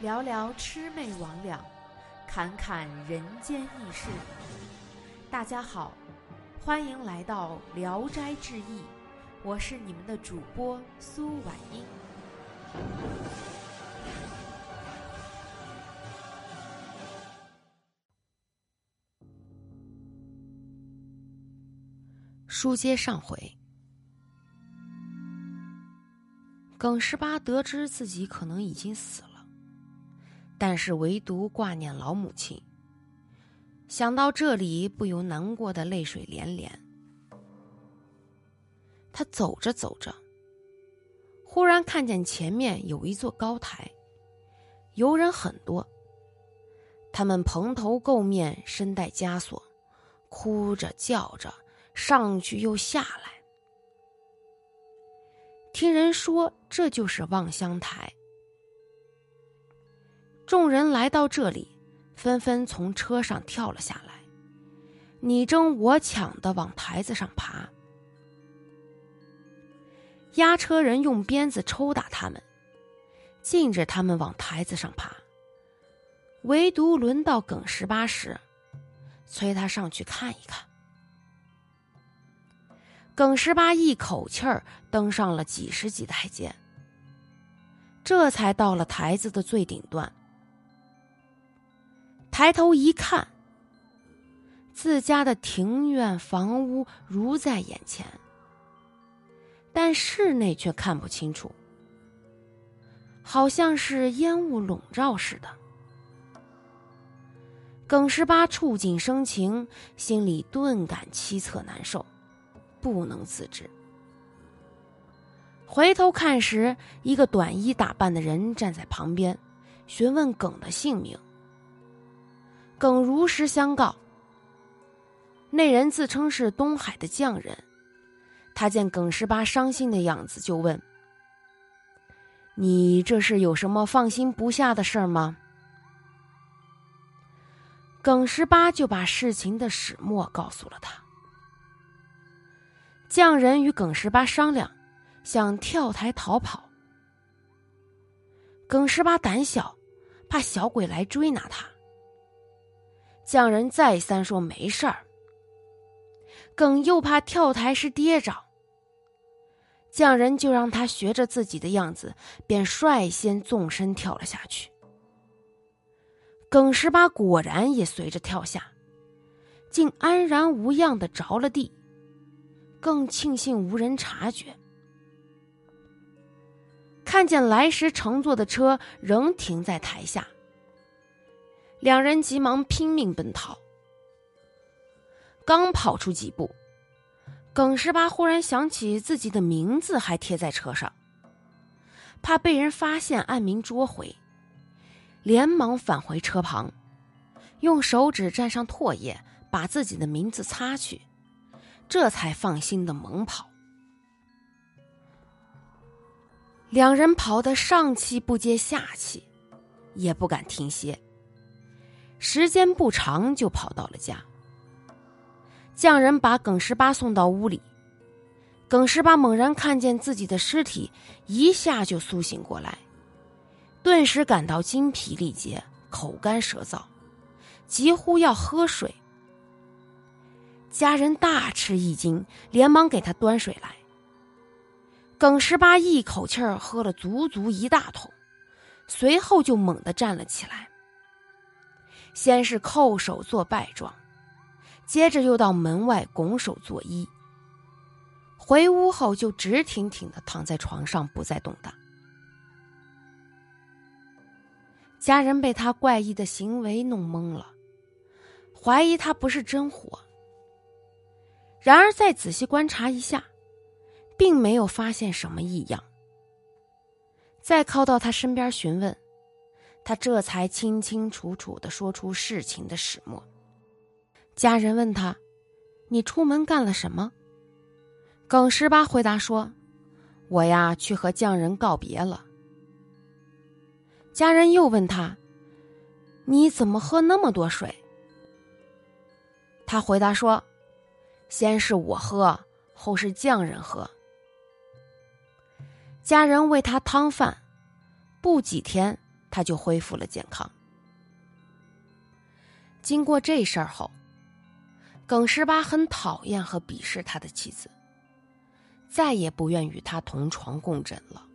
聊聊魑魅魍魉，侃侃人间轶事。大家好，欢迎来到《聊斋志异》，我是你们的主播苏婉英。书接上回，耿十八得知自己可能已经死了，但是唯独挂念老母亲。想到这里，不由难过的泪水连连。他走着走着，忽然看见前面有一座高台，游人很多，他们蓬头垢面，身带枷锁，哭着叫着。上去又下来，听人说这就是望乡台。众人来到这里，纷纷从车上跳了下来，你争我抢的往台子上爬。押车人用鞭子抽打他们，禁止他们往台子上爬。唯独轮到耿十八时，催他上去看一看。耿十八一口气儿登上了几十级台阶，这才到了台子的最顶端。抬头一看，自家的庭院房屋如在眼前，但室内却看不清楚，好像是烟雾笼罩似的。耿十八触景生情，心里顿感凄恻难受。不能自制。回头看时，一个短衣打扮的人站在旁边，询问耿的姓名。耿如实相告。那人自称是东海的匠人，他见耿十八伤心的样子，就问：“你这是有什么放心不下的事儿吗？”耿十八就把事情的始末告诉了他。匠人与耿十八商量，想跳台逃跑。耿十八胆小，怕小鬼来追拿他。匠人再三说没事儿。耿又怕跳台时跌着，匠人就让他学着自己的样子，便率先纵身跳了下去。耿十八果然也随着跳下，竟安然无恙的着了地。更庆幸无人察觉，看见来时乘坐的车仍停在台下，两人急忙拼命奔逃。刚跑出几步，耿十八忽然想起自己的名字还贴在车上，怕被人发现暗名捉回，连忙返回车旁，用手指沾上唾液，把自己的名字擦去。这才放心的猛跑，两人跑得上气不接下气，也不敢停歇。时间不长，就跑到了家。匠人把耿十八送到屋里，耿十八猛然看见自己的尸体，一下就苏醒过来，顿时感到精疲力竭，口干舌燥，几乎要喝水。家人大吃一惊，连忙给他端水来。耿十八一口气喝了足足一大桶，随后就猛地站了起来。先是叩首做拜状，接着又到门外拱手作揖。回屋后就直挺挺的躺在床上，不再动弹。家人被他怪异的行为弄懵了，怀疑他不是真活。然而，再仔细观察一下，并没有发现什么异样。再靠到他身边询问，他这才清清楚楚的说出事情的始末。家人问他：“你出门干了什么？”耿十八回答说：“我呀，去和匠人告别了。”家人又问他：“你怎么喝那么多水？”他回答说。先是我喝，后是匠人喝。家人喂他汤饭，不几天他就恢复了健康。经过这事儿后，耿十八很讨厌和鄙视他的妻子，再也不愿与他同床共枕了。